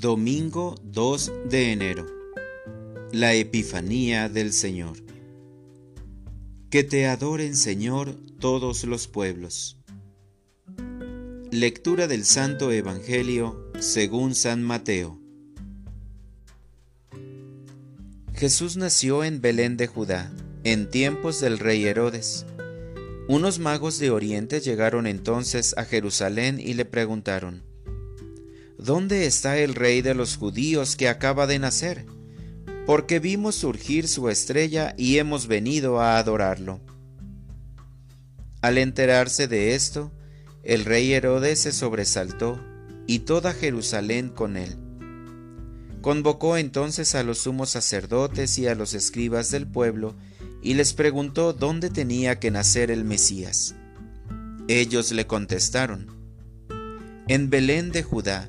Domingo 2 de enero. La Epifanía del Señor. Que te adoren, Señor, todos los pueblos. Lectura del Santo Evangelio según San Mateo. Jesús nació en Belén de Judá, en tiempos del rey Herodes. Unos magos de Oriente llegaron entonces a Jerusalén y le preguntaron, ¿Dónde está el rey de los judíos que acaba de nacer? Porque vimos surgir su estrella y hemos venido a adorarlo. Al enterarse de esto, el rey Herodes se sobresaltó, y toda Jerusalén con él. Convocó entonces a los sumos sacerdotes y a los escribas del pueblo, y les preguntó dónde tenía que nacer el Mesías. Ellos le contestaron, En Belén de Judá,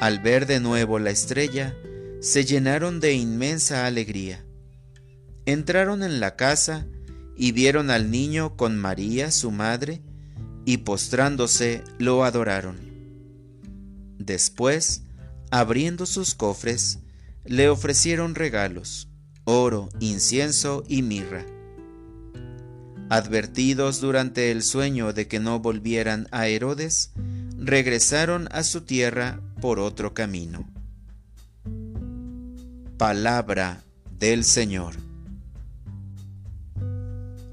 Al ver de nuevo la estrella, se llenaron de inmensa alegría. Entraron en la casa y vieron al niño con María, su madre, y postrándose lo adoraron. Después, abriendo sus cofres, le ofrecieron regalos, oro, incienso y mirra. Advertidos durante el sueño de que no volvieran a Herodes, regresaron a su tierra por otro camino. Palabra del Señor.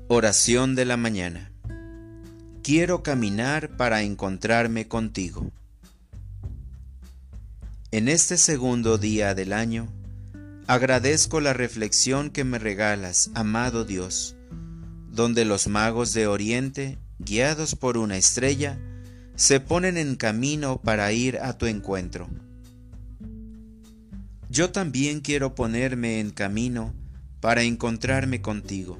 Oración de la mañana. Quiero caminar para encontrarme contigo. En este segundo día del año, agradezco la reflexión que me regalas, amado Dios, donde los magos de Oriente, guiados por una estrella, se ponen en camino para ir a tu encuentro. Yo también quiero ponerme en camino para encontrarme contigo.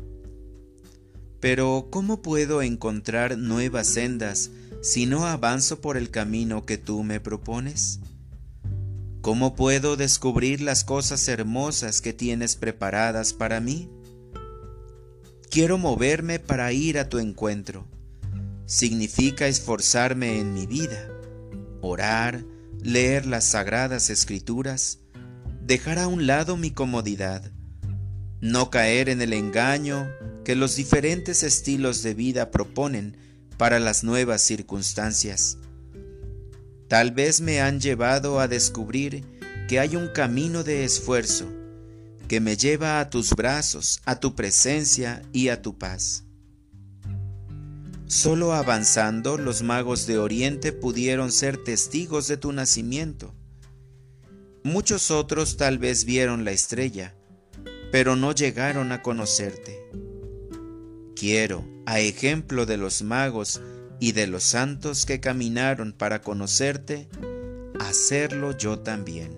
Pero ¿cómo puedo encontrar nuevas sendas si no avanzo por el camino que tú me propones? ¿Cómo puedo descubrir las cosas hermosas que tienes preparadas para mí? Quiero moverme para ir a tu encuentro significa esforzarme en mi vida, orar, leer las sagradas escrituras, dejar a un lado mi comodidad, no caer en el engaño que los diferentes estilos de vida proponen para las nuevas circunstancias. Tal vez me han llevado a descubrir que hay un camino de esfuerzo que me lleva a tus brazos, a tu presencia y a tu paz. Solo avanzando los magos de Oriente pudieron ser testigos de tu nacimiento. Muchos otros tal vez vieron la estrella, pero no llegaron a conocerte. Quiero, a ejemplo de los magos y de los santos que caminaron para conocerte, hacerlo yo también.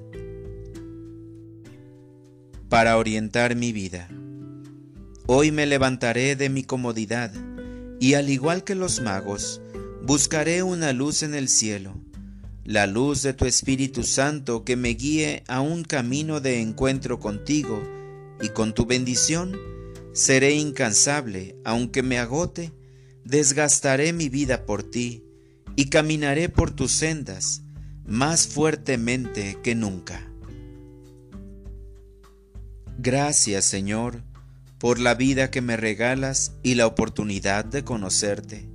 Para orientar mi vida. Hoy me levantaré de mi comodidad y al igual que los magos, buscaré una luz en el cielo, la luz de tu Espíritu Santo que me guíe a un camino de encuentro contigo, y con tu bendición seré incansable, aunque me agote, desgastaré mi vida por ti, y caminaré por tus sendas más fuertemente que nunca. Gracias, Señor, por la vida que me regalas y la oportunidad de conocerte.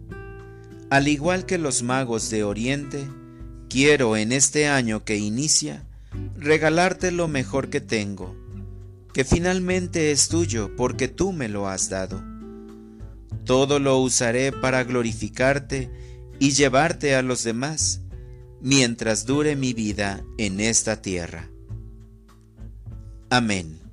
Al igual que los magos de Oriente, quiero en este año que inicia regalarte lo mejor que tengo, que finalmente es tuyo porque tú me lo has dado. Todo lo usaré para glorificarte y llevarte a los demás, mientras dure mi vida en esta tierra. Amén.